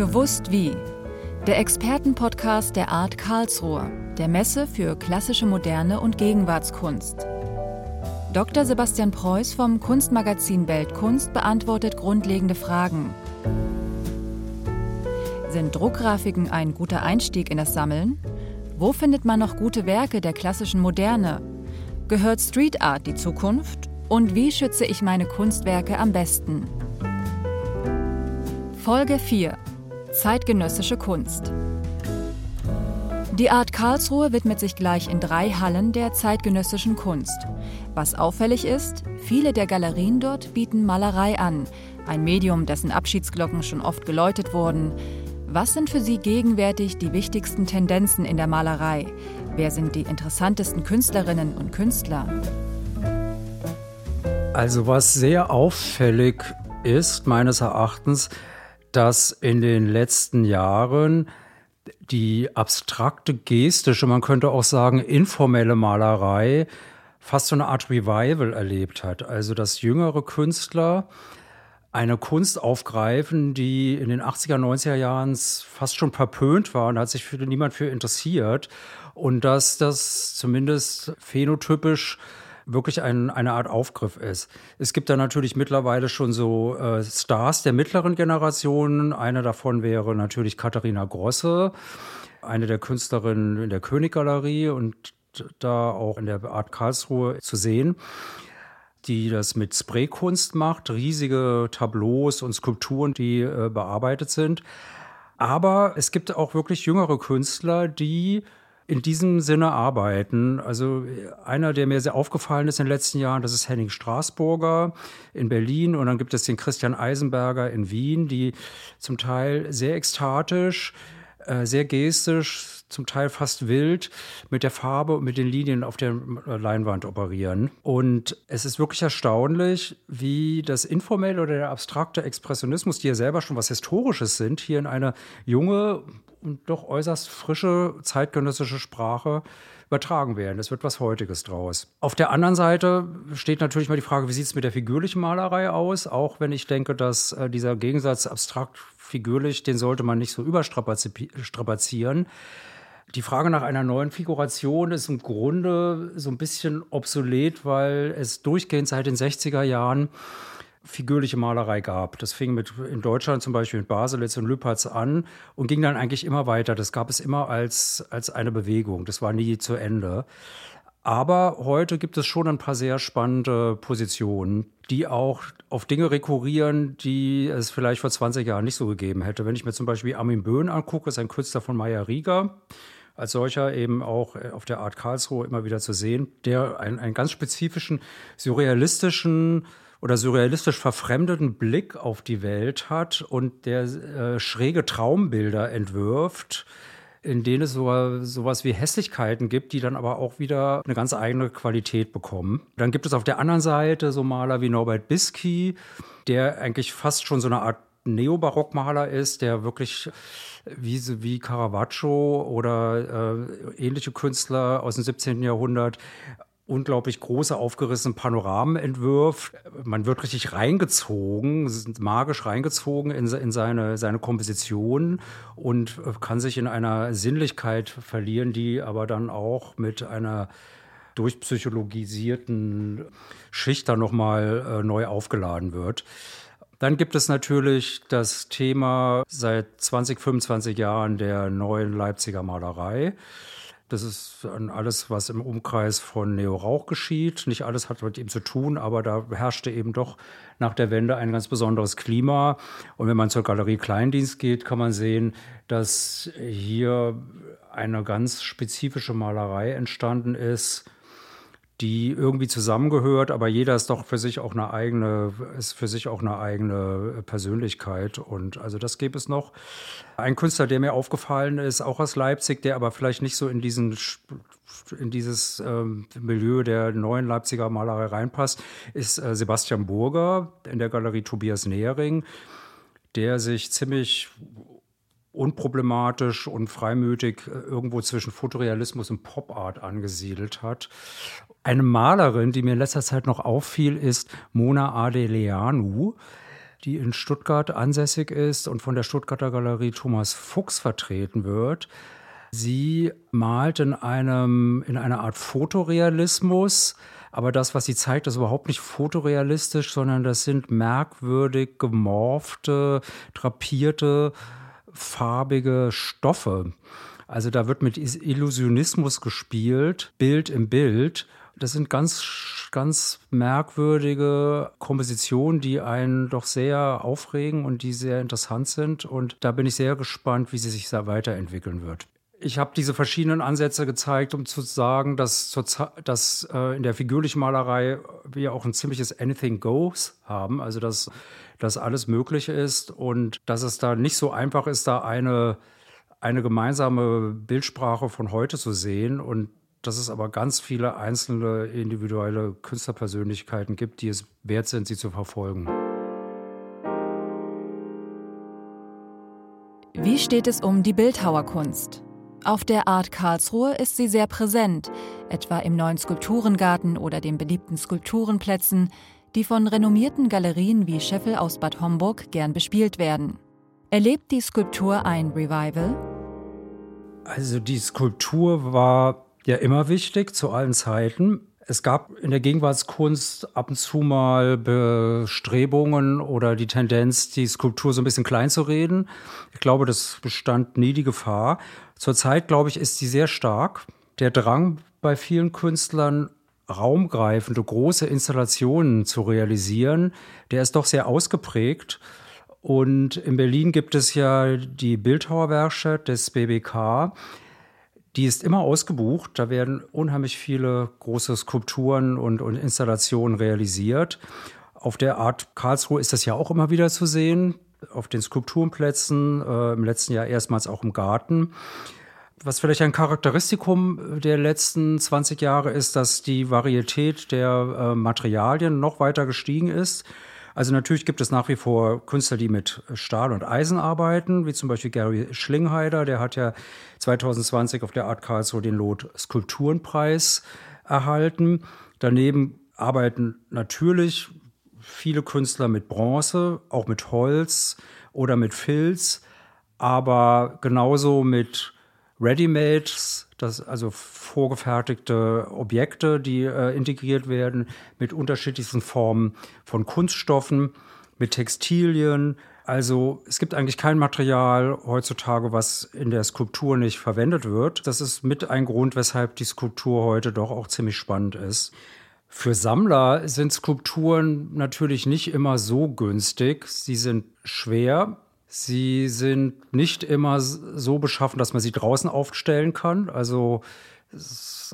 Gewusst wie. Der Expertenpodcast der Art Karlsruhe, der Messe für klassische Moderne und Gegenwartskunst. Dr. Sebastian Preuß vom Kunstmagazin Weltkunst beantwortet grundlegende Fragen. Sind Druckgrafiken ein guter Einstieg in das Sammeln? Wo findet man noch gute Werke der klassischen Moderne? Gehört Street Art die Zukunft? Und wie schütze ich meine Kunstwerke am besten? Folge 4 Zeitgenössische Kunst. Die Art Karlsruhe widmet sich gleich in drei Hallen der zeitgenössischen Kunst. Was auffällig ist, viele der Galerien dort bieten Malerei an, ein Medium, dessen Abschiedsglocken schon oft geläutet wurden. Was sind für Sie gegenwärtig die wichtigsten Tendenzen in der Malerei? Wer sind die interessantesten Künstlerinnen und Künstler? Also was sehr auffällig ist, meines Erachtens, dass in den letzten Jahren die abstrakte gestische, man könnte auch sagen informelle Malerei fast so eine Art Revival erlebt hat. Also dass jüngere Künstler eine Kunst aufgreifen, die in den 80er, 90er Jahren fast schon verpönt war und hat sich für niemand für interessiert. Und dass das zumindest phänotypisch wirklich ein, eine Art Aufgriff ist. Es gibt da natürlich mittlerweile schon so äh, Stars der mittleren Generation. Eine davon wäre natürlich Katharina Grosse, eine der Künstlerinnen in der Königgalerie und da auch in der Art Karlsruhe zu sehen die das mit Spraykunst macht, riesige Tableaus und Skulpturen, die äh, bearbeitet sind. Aber es gibt auch wirklich jüngere Künstler, die in diesem Sinne arbeiten. Also einer, der mir sehr aufgefallen ist in den letzten Jahren, das ist Henning Straßburger in Berlin und dann gibt es den Christian Eisenberger in Wien, die zum Teil sehr ekstatisch, äh, sehr gestisch, zum Teil fast wild mit der Farbe und mit den Linien auf der Leinwand operieren. Und es ist wirklich erstaunlich, wie das informelle oder der abstrakte Expressionismus, die ja selber schon was Historisches sind, hier in eine junge, und doch äußerst frische zeitgenössische Sprache übertragen werden. Es wird was Heutiges draus. Auf der anderen Seite steht natürlich mal die Frage, wie sieht es mit der figürlichen Malerei aus? Auch wenn ich denke, dass äh, dieser Gegensatz abstrakt figürlich, den sollte man nicht so überstrapazieren. Die Frage nach einer neuen Figuration ist im Grunde so ein bisschen obsolet, weil es durchgehend seit den 60er Jahren figürliche Malerei gab. Das fing mit in Deutschland zum Beispiel mit Baselitz und Lüpertz an und ging dann eigentlich immer weiter. Das gab es immer als, als eine Bewegung. Das war nie zu Ende. Aber heute gibt es schon ein paar sehr spannende Positionen, die auch auf Dinge rekurrieren, die es vielleicht vor 20 Jahren nicht so gegeben hätte. Wenn ich mir zum Beispiel Armin Böhn angucke, ist ein Künstler von Meyer Rieger, als solcher eben auch auf der Art Karlsruhe immer wieder zu sehen, der einen, einen ganz spezifischen surrealistischen oder surrealistisch verfremdeten Blick auf die Welt hat und der äh, schräge Traumbilder entwirft, in denen es sogar sowas wie Hässlichkeiten gibt, die dann aber auch wieder eine ganz eigene Qualität bekommen. Dann gibt es auf der anderen Seite so Maler wie Norbert Bisky, der eigentlich fast schon so eine Art Neobarockmaler ist, der wirklich wie, wie Caravaggio oder äh, ähnliche Künstler aus dem 17. Jahrhundert unglaublich große, aufgerissene Panoramen entwirft. Man wird richtig reingezogen, magisch reingezogen in, in seine, seine Komposition und äh, kann sich in einer Sinnlichkeit verlieren, die aber dann auch mit einer durchpsychologisierten Schicht dann nochmal äh, neu aufgeladen wird. Dann gibt es natürlich das Thema seit 20, 25 Jahren der neuen Leipziger Malerei. Das ist alles, was im Umkreis von Neo Rauch geschieht. Nicht alles hat mit ihm zu tun, aber da herrschte eben doch nach der Wende ein ganz besonderes Klima. Und wenn man zur Galerie Kleindienst geht, kann man sehen, dass hier eine ganz spezifische Malerei entstanden ist, die irgendwie zusammengehört, aber jeder ist doch für sich auch eine eigene, ist für sich auch eine eigene Persönlichkeit. Und also das gäbe es noch. Ein Künstler, der mir aufgefallen ist, auch aus Leipzig, der aber vielleicht nicht so in diesen in dieses ähm, Milieu der neuen Leipziger Malerei reinpasst, ist äh, Sebastian Burger in der Galerie Tobias Nehring, der sich ziemlich unproblematisch und freimütig äh, irgendwo zwischen Fotorealismus und Pop-Art angesiedelt hat eine Malerin, die mir in letzter Zeit noch auffiel, ist Mona Adeleanu. die in Stuttgart ansässig ist und von der Stuttgarter Galerie Thomas Fuchs vertreten wird. Sie malt in einem, in einer Art Fotorealismus, aber das, was sie zeigt, ist überhaupt nicht fotorealistisch, sondern das sind merkwürdig gemorfte, drapierte, farbige Stoffe. Also da wird mit Illusionismus gespielt, Bild im Bild. Das sind ganz, ganz merkwürdige Kompositionen, die einen doch sehr aufregen und die sehr interessant sind. Und da bin ich sehr gespannt, wie sie sich da weiterentwickeln wird. Ich habe diese verschiedenen Ansätze gezeigt, um zu sagen, dass, dass äh, in der figürlichen Malerei wir auch ein ziemliches Anything Goes haben, also dass, dass alles möglich ist und dass es da nicht so einfach ist, da eine, eine gemeinsame Bildsprache von heute zu sehen und dass es aber ganz viele einzelne individuelle Künstlerpersönlichkeiten gibt, die es wert sind, sie zu verfolgen. Wie steht es um die Bildhauerkunst? Auf der Art Karlsruhe ist sie sehr präsent, etwa im neuen Skulpturengarten oder den beliebten Skulpturenplätzen, die von renommierten Galerien wie Scheffel aus Bad Homburg gern bespielt werden. Erlebt die Skulptur ein Revival? Also die Skulptur war ja immer wichtig zu allen Zeiten. Es gab in der Gegenwartskunst ab und zu mal Bestrebungen oder die Tendenz, die Skulptur so ein bisschen klein zu reden. Ich glaube, das bestand nie die Gefahr. Zurzeit, glaube ich, ist sie sehr stark. Der Drang bei vielen Künstlern, raumgreifende, große Installationen zu realisieren, der ist doch sehr ausgeprägt. Und in Berlin gibt es ja die Bildhauerwerkstatt des BBK. Die ist immer ausgebucht. Da werden unheimlich viele große Skulpturen und, und Installationen realisiert. Auf der Art Karlsruhe ist das ja auch immer wieder zu sehen auf den Skulpturenplätzen, äh, im letzten Jahr erstmals auch im Garten. Was vielleicht ein Charakteristikum der letzten 20 Jahre ist, dass die Varietät der äh, Materialien noch weiter gestiegen ist. Also natürlich gibt es nach wie vor Künstler, die mit Stahl und Eisen arbeiten, wie zum Beispiel Gary Schlingheider, der hat ja 2020 auf der Art Karlsruhe den Lot Skulpturenpreis erhalten. Daneben arbeiten natürlich viele Künstler mit Bronze, auch mit Holz oder mit Filz, aber genauso mit Readymates, das also vorgefertigte Objekte, die äh, integriert werden mit unterschiedlichsten Formen von Kunststoffen, mit Textilien. Also es gibt eigentlich kein Material heutzutage, was in der Skulptur nicht verwendet wird. Das ist mit ein Grund, weshalb die Skulptur heute doch auch ziemlich spannend ist. Für Sammler sind Skulpturen natürlich nicht immer so günstig. Sie sind schwer. Sie sind nicht immer so beschaffen, dass man sie draußen aufstellen kann. Also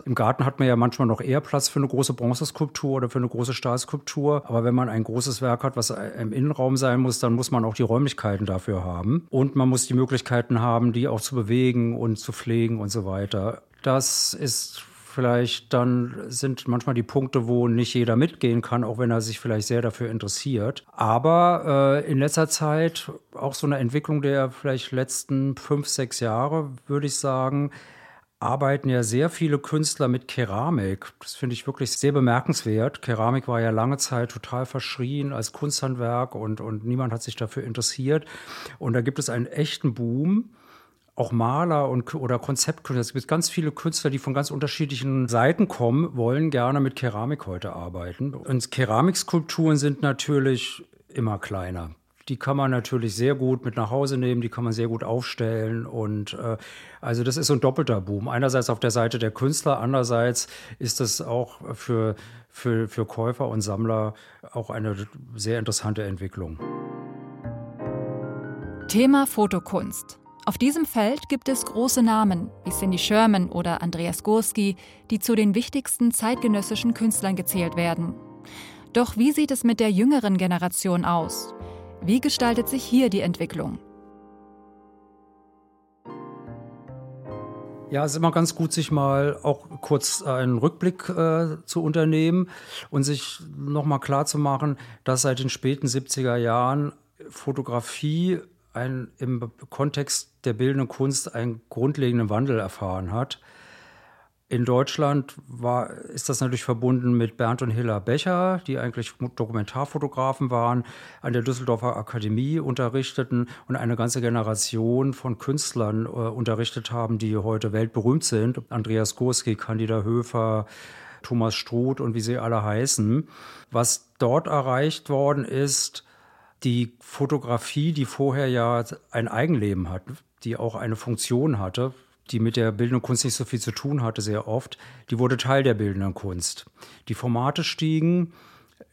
im Garten hat man ja manchmal noch eher Platz für eine große Bronzeskulptur oder für eine große Stahlskulptur. Aber wenn man ein großes Werk hat, was im Innenraum sein muss, dann muss man auch die Räumlichkeiten dafür haben. Und man muss die Möglichkeiten haben, die auch zu bewegen und zu pflegen und so weiter. Das ist vielleicht dann sind manchmal die Punkte, wo nicht jeder mitgehen kann, auch wenn er sich vielleicht sehr dafür interessiert. Aber äh, in letzter Zeit auch so eine Entwicklung der vielleicht letzten fünf, sechs Jahre, würde ich sagen, arbeiten ja sehr viele Künstler mit Keramik. Das finde ich wirklich sehr bemerkenswert. Keramik war ja lange Zeit total verschrien als Kunsthandwerk und, und niemand hat sich dafür interessiert. Und da gibt es einen echten Boom auch Maler und, oder Konzeptkünstler. Es gibt ganz viele Künstler, die von ganz unterschiedlichen Seiten kommen, wollen gerne mit Keramik heute arbeiten. Und Keramikskulpturen sind natürlich immer kleiner. Die kann man natürlich sehr gut mit nach Hause nehmen, die kann man sehr gut aufstellen. Und äh, also das ist so ein doppelter Boom. Einerseits auf der Seite der Künstler, andererseits ist das auch für, für, für Käufer und Sammler auch eine sehr interessante Entwicklung. Thema Fotokunst. Auf diesem Feld gibt es große Namen wie Cindy Sherman oder Andreas Gorski, die zu den wichtigsten zeitgenössischen Künstlern gezählt werden. Doch wie sieht es mit der jüngeren Generation aus? Wie gestaltet sich hier die Entwicklung? Ja, es ist immer ganz gut, sich mal auch kurz einen Rückblick äh, zu unternehmen und sich nochmal klarzumachen, dass seit den späten 70er Jahren Fotografie ein, im Kontext der bildenden Kunst einen grundlegenden Wandel erfahren hat. In Deutschland war, ist das natürlich verbunden mit Bernd und Hilla Becher, die eigentlich Dokumentarfotografen waren, an der Düsseldorfer Akademie unterrichteten und eine ganze Generation von Künstlern äh, unterrichtet haben, die heute weltberühmt sind. Andreas Gurski, Candida Höfer, Thomas Struth und wie sie alle heißen. Was dort erreicht worden ist, die Fotografie, die vorher ja ein Eigenleben hat, die auch eine Funktion hatte, die mit der bildenden Kunst nicht so viel zu tun hatte, sehr oft, die wurde Teil der bildenden Kunst. Die Formate stiegen,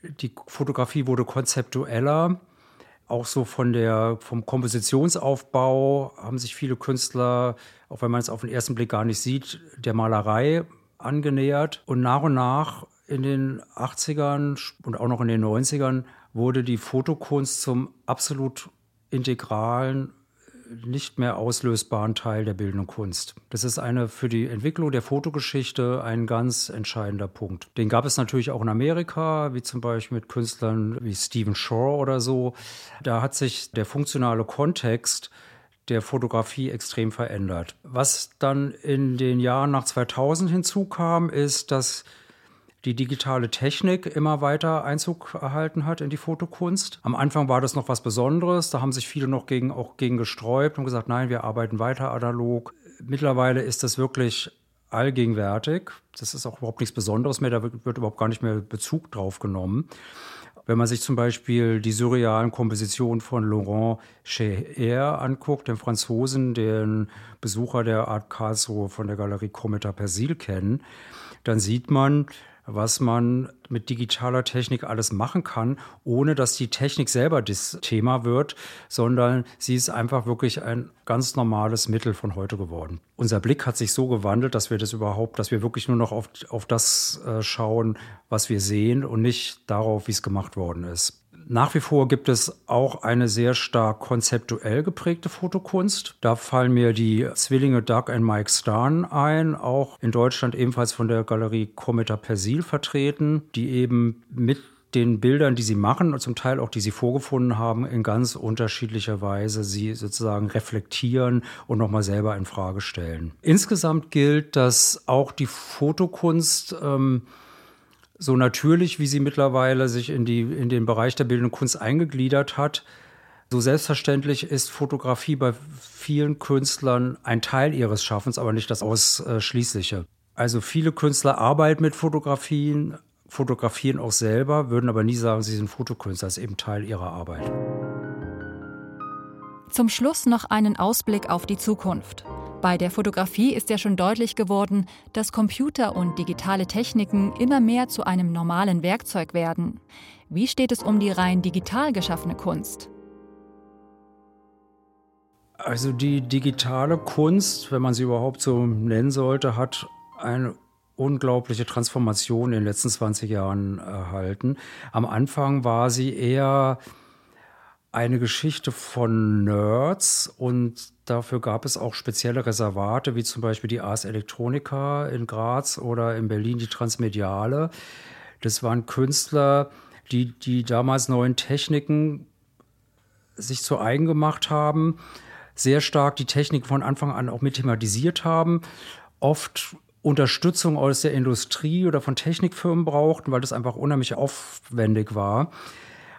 die Fotografie wurde konzeptueller, auch so von der, vom Kompositionsaufbau haben sich viele Künstler, auch wenn man es auf den ersten Blick gar nicht sieht, der Malerei angenähert. Und nach und nach in den 80ern und auch noch in den 90ern wurde die Fotokunst zum absolut integralen nicht mehr auslösbaren Teil der bildenden Kunst. Das ist eine für die Entwicklung der Fotogeschichte ein ganz entscheidender Punkt. Den gab es natürlich auch in Amerika, wie zum Beispiel mit Künstlern wie Stephen Shore oder so. Da hat sich der funktionale Kontext der Fotografie extrem verändert. Was dann in den Jahren nach 2000 hinzukam, ist, dass die digitale Technik immer weiter Einzug erhalten hat in die Fotokunst. Am Anfang war das noch was Besonderes, da haben sich viele noch gegen, auch gegen gesträubt und gesagt, nein, wir arbeiten weiter analog. Mittlerweile ist das wirklich allgegenwärtig. Das ist auch überhaupt nichts Besonderes mehr, da wird, überhaupt gar nicht mehr Bezug drauf genommen. Wenn man sich zum Beispiel die surrealen Kompositionen von Laurent Cheher anguckt, dem Franzosen, den Besucher der Art Karlsruhe von der Galerie Cometa Persil kennen, dann sieht man, was man mit digitaler Technik alles machen kann, ohne dass die Technik selber das Thema wird, sondern sie ist einfach wirklich ein ganz normales Mittel von heute geworden. Unser Blick hat sich so gewandelt, dass wir das überhaupt, dass wir wirklich nur noch auf, auf das äh, schauen, was wir sehen und nicht darauf, wie es gemacht worden ist. Nach wie vor gibt es auch eine sehr stark konzeptuell geprägte Fotokunst. Da fallen mir die Zwillinge Doug und Mike Starn ein, auch in Deutschland ebenfalls von der Galerie Cometa Persil vertreten, die eben mit den Bildern, die sie machen und zum Teil auch die sie vorgefunden haben, in ganz unterschiedlicher Weise sie sozusagen reflektieren und nochmal selber in Frage stellen. Insgesamt gilt, dass auch die Fotokunst ähm, so natürlich, wie sie mittlerweile sich in, die, in den Bereich der bildenden Kunst eingegliedert hat, so selbstverständlich ist Fotografie bei vielen Künstlern ein Teil ihres Schaffens, aber nicht das Ausschließliche. Also viele Künstler arbeiten mit Fotografien, fotografieren auch selber, würden aber nie sagen, sie sind Fotokünstler, das ist eben Teil ihrer Arbeit. Zum Schluss noch einen Ausblick auf die Zukunft. Bei der Fotografie ist ja schon deutlich geworden, dass Computer und digitale Techniken immer mehr zu einem normalen Werkzeug werden. Wie steht es um die rein digital geschaffene Kunst? Also die digitale Kunst, wenn man sie überhaupt so nennen sollte, hat eine unglaubliche Transformation in den letzten 20 Jahren erhalten. Am Anfang war sie eher eine Geschichte von Nerds und dafür gab es auch spezielle Reservate, wie zum Beispiel die Ars Electronica in Graz oder in Berlin die Transmediale. Das waren Künstler, die die damals neuen Techniken sich zu eigen gemacht haben, sehr stark die Technik von Anfang an auch mit thematisiert haben, oft Unterstützung aus der Industrie oder von Technikfirmen brauchten, weil das einfach unheimlich aufwendig war.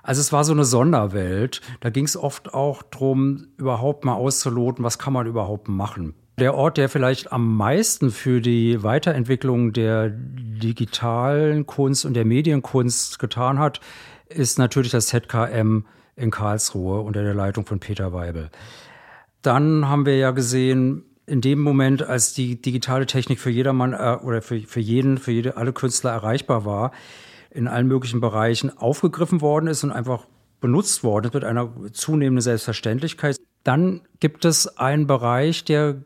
Also es war so eine Sonderwelt. Da ging es oft auch darum, überhaupt mal auszuloten, was kann man überhaupt machen. Der Ort, der vielleicht am meisten für die Weiterentwicklung der digitalen Kunst und der Medienkunst getan hat, ist natürlich das ZKM in Karlsruhe unter der Leitung von Peter Weibel. Dann haben wir ja gesehen, in dem Moment, als die digitale Technik für jedermann äh, oder für, für jeden, für jede, alle Künstler erreichbar war, in allen möglichen Bereichen aufgegriffen worden ist und einfach benutzt worden ist mit einer zunehmenden Selbstverständlichkeit. Dann gibt es einen Bereich, der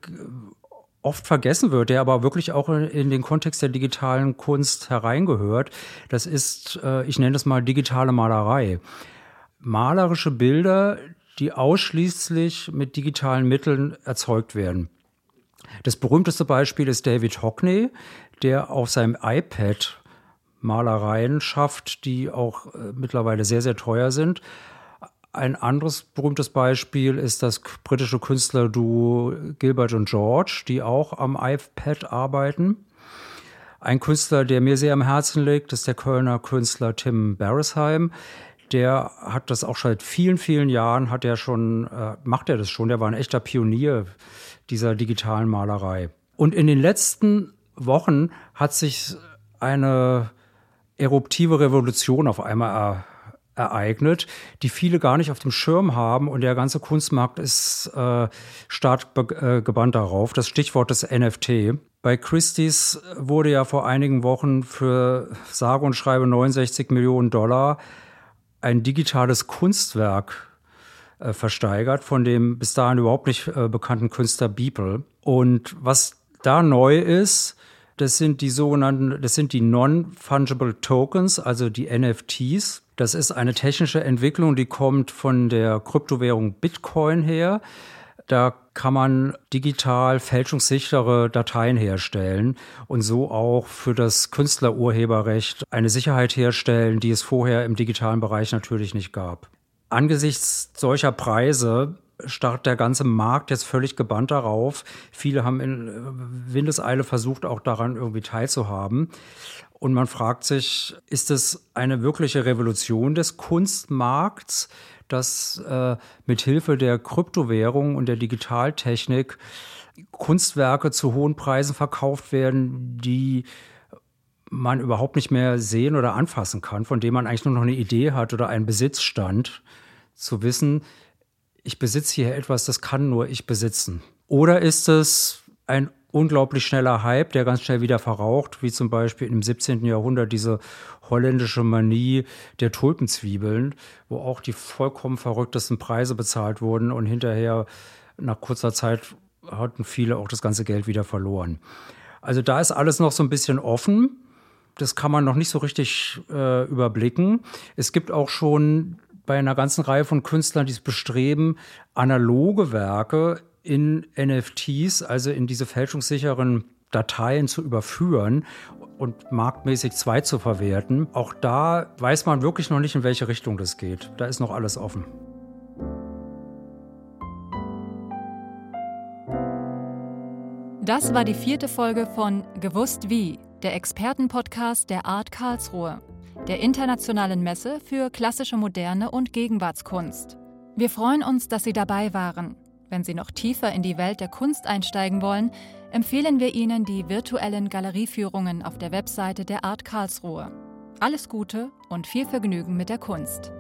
oft vergessen wird, der aber wirklich auch in, den Kontext der digitalen Kunst hereingehört. Das ist, äh, ich nenne das mal digitale Malerei. Malerische Bilder, die ausschließlich mit digitalen Mitteln erzeugt werden. Das berühmteste Beispiel ist David Hockney, der auf seinem iPad Malereien schafft, die auch äh, mittlerweile sehr, sehr teuer sind. Ein anderes berühmtes Beispiel ist das britische Künstlerduo Gilbert und George, die auch am iPad arbeiten. Ein Künstler, der mir sehr am Herzen liegt, ist der Kölner Künstler Tim Beresheim. Der hat das auch seit vielen, vielen Jahren, hat er schon, äh, macht er das schon. Der war ein echter Pionier dieser digitalen Malerei. Und in den letzten Wochen hat sich eine eruptive Revolution auf einmal ereignet, die viele gar nicht auf dem Schirm haben und der ganze Kunstmarkt ist äh, stark äh, gebannt darauf. Das Stichwort ist NFT. Bei Christie's wurde ja vor einigen Wochen für sage und schreibe 69 Millionen Dollar ein digitales Kunstwerk äh, versteigert von dem bis dahin überhaupt nicht äh, bekannten Künstler Beeple. Und was da neu ist, das sind die sogenannten, das sind die Non-Fungible Tokens, also die NFTs. Das ist eine technische Entwicklung, die kommt von der Kryptowährung Bitcoin her. Da kann man digital fälschungssichere Dateien herstellen und so auch für das Künstlerurheberrecht eine Sicherheit herstellen, die es vorher im digitalen Bereich natürlich nicht gab. Angesichts solcher Preise starrt der ganze Markt jetzt völlig gebannt darauf. Viele haben in äh, Windeseile versucht, auch daran irgendwie teilzuhaben. Und man fragt sich, ist es eine wirkliche Revolution des Kunstmarkts, dass äh, mit Hilfe der Kryptowährung und der Digitaltechnik Kunstwerke zu hohen Preisen verkauft werden, die man überhaupt nicht mehr sehen oder anfassen kann, von dem man eigentlich nur noch eine Idee hat oder einen Besitzstand, zu wissen, ich besitze hier etwas, das kann nur ich besitzen. Oder ist es ein unglaublich schneller Hype, der ganz schnell wieder verraucht, wie zum Beispiel im 17. Jahrhundert diese holländische Manie der Tulpenzwiebeln, wo auch die vollkommen verrücktesten Preise bezahlt wurden und hinterher nach kurzer Zeit hatten viele auch das ganze Geld wieder verloren. Also da ist alles noch so ein bisschen offen. Das kann man noch nicht so richtig äh, überblicken. Es gibt auch schon bei einer ganzen Reihe von Künstlern dieses Bestreben, analoge Werke in NFTs, also in diese fälschungssicheren Dateien zu überführen und marktmäßig zwei zu verwerten. Auch da weiß man wirklich noch nicht, in welche Richtung das geht. Da ist noch alles offen. Das war die vierte Folge von Gewusst wie, der Expertenpodcast der Art Karlsruhe der Internationalen Messe für klassische Moderne und Gegenwartskunst. Wir freuen uns, dass Sie dabei waren. Wenn Sie noch tiefer in die Welt der Kunst einsteigen wollen, empfehlen wir Ihnen die virtuellen Galerieführungen auf der Webseite der Art Karlsruhe. Alles Gute und viel Vergnügen mit der Kunst.